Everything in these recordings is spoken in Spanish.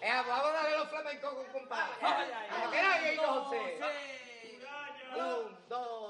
Eh, vamos a darle los flamencos con compadre. Ay, ay, ay. José. Un, dos.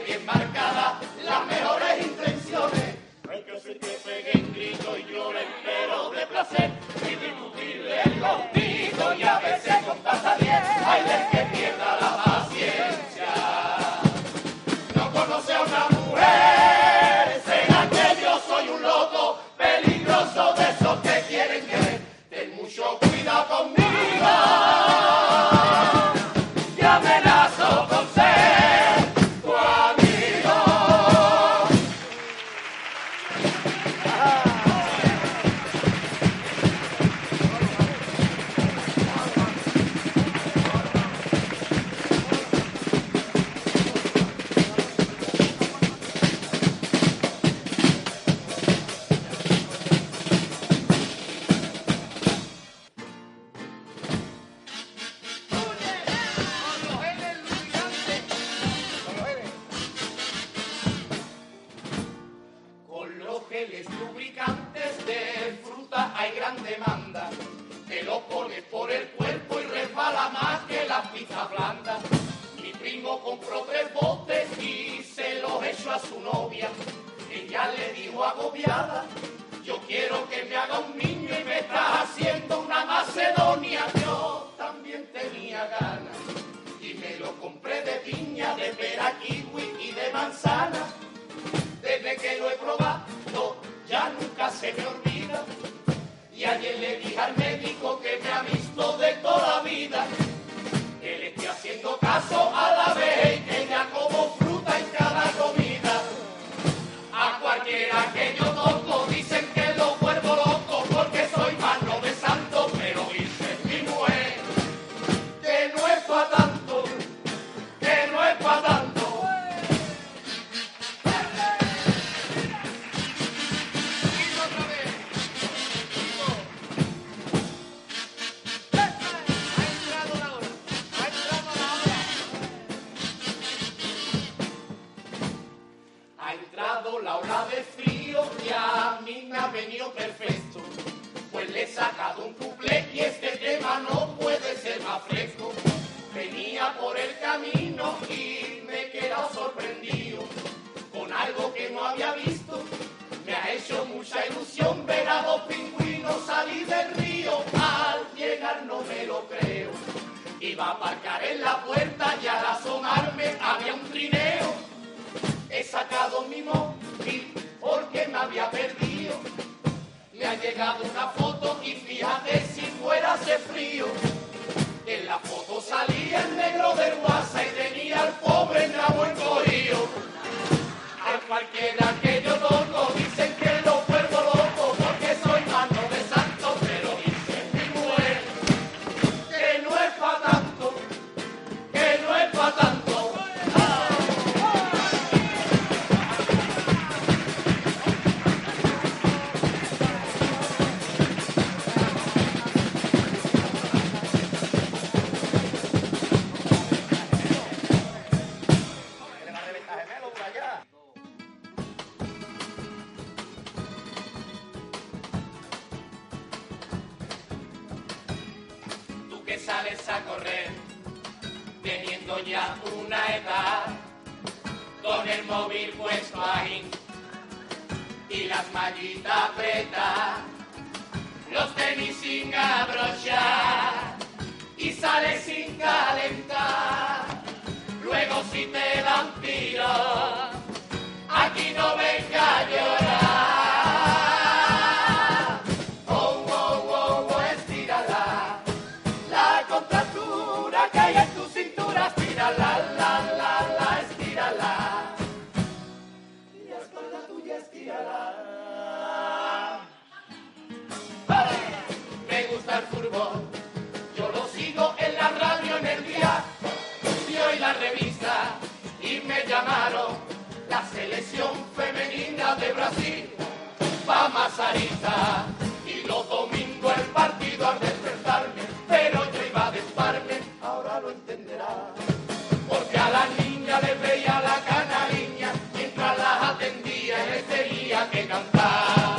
bien marcada, las mejores intenciones. Hay que hacer que peguen gritos y lloren, pero de placer, indiscutible el Compró tres botes y se los echó a su novia. Ella le dijo agobiada, yo quiero que me haga un niño y me estás haciendo una Macedonia. Yo también tenía ganas y me lo compré de piña, de pera, kiwi y de manzana. Desde que lo he probado ya nunca se me olvida. Y ayer le dije al médico que me ha visto de toda vida paso a la vez que ya como fruta en cada comida. A cualquiera que yo toque. iba a aparcar en la puerta y al asomar. sales a correr, teniendo ya una edad, con el móvil puesto ahí y las mallitas apretadas, los tenis sin abrochar y sales sin calentar. Luego si te dan tiro, aquí no venga yo Estira la, la, la, la, estírala. Y la espalda tuya estírala. ¡Vale! Me gusta el fútbol. Yo lo sigo en la radio en el día. Y hoy la revista. Y me llamaron la selección femenina de Brasil. Va Mazarita. que cantar.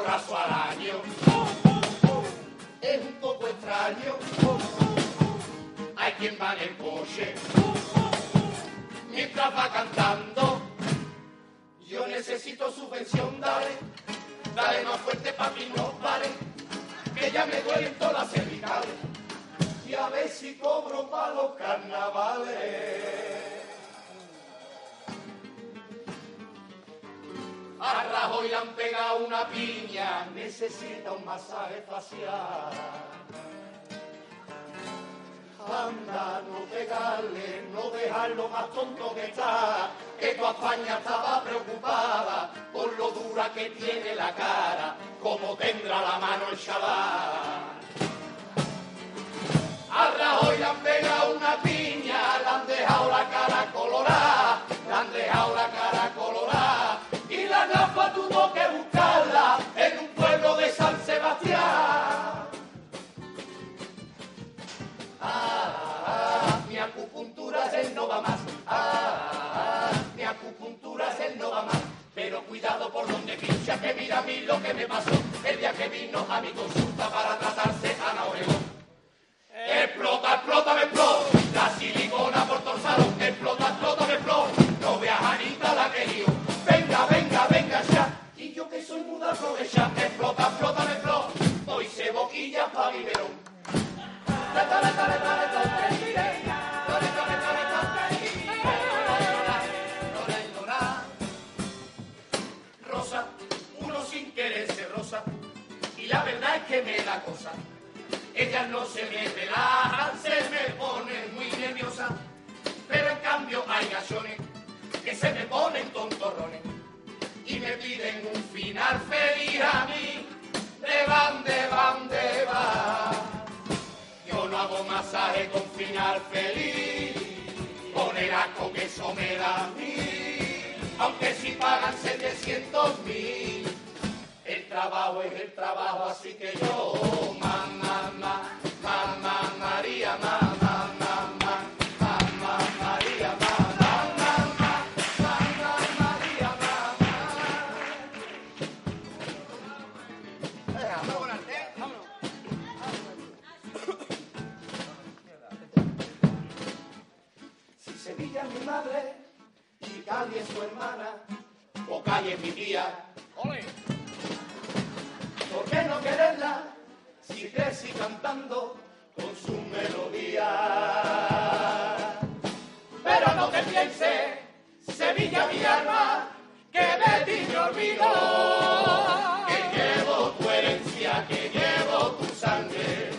porrazo. Es un poco extraño. Hay quien va en el coche. Mientras va cantando. Yo necesito subvención, dale. Dale más fuerte, para mí no pare. Que ya me duelen todas las cervicales. Y a ver si cobro para los carnavales. A Rajoy le han pegado una piña, necesita un masaje facial. Anda, no pegarle, no dejarlo más tonto que está, que tu España estaba preocupada por lo dura que tiene la cara, como tendrá la mano el chaval. A Rajoy le han pegado una piña. me pasó el día que vino a mi consulta para tratarse con el asco que eso me da a mí. Aunque si pagan 700 mil, el trabajo es el trabajo, así que yo, mamá, mamá, mamá, María, mamá, mamá, es mi tía, ¿por qué no quererla si crecí cantando con su melodía? Pero no te pienses, Sevilla mi alma, que de ti me olvido, que llevo tu herencia, que llevo tu sangre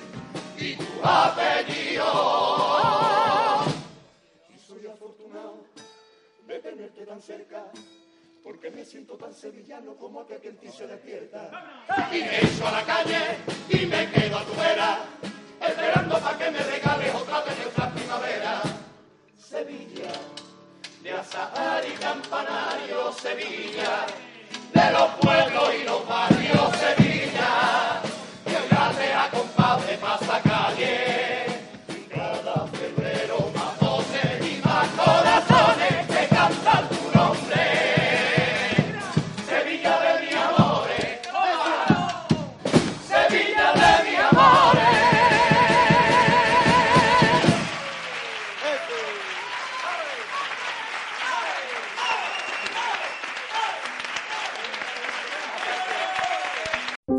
y tu apellido. Y soy afortunado de tenerte tan cerca, porque me siento tan sevillano como aquel que en ti se despierta. Y me echo a la calle y me quedo a tu vera,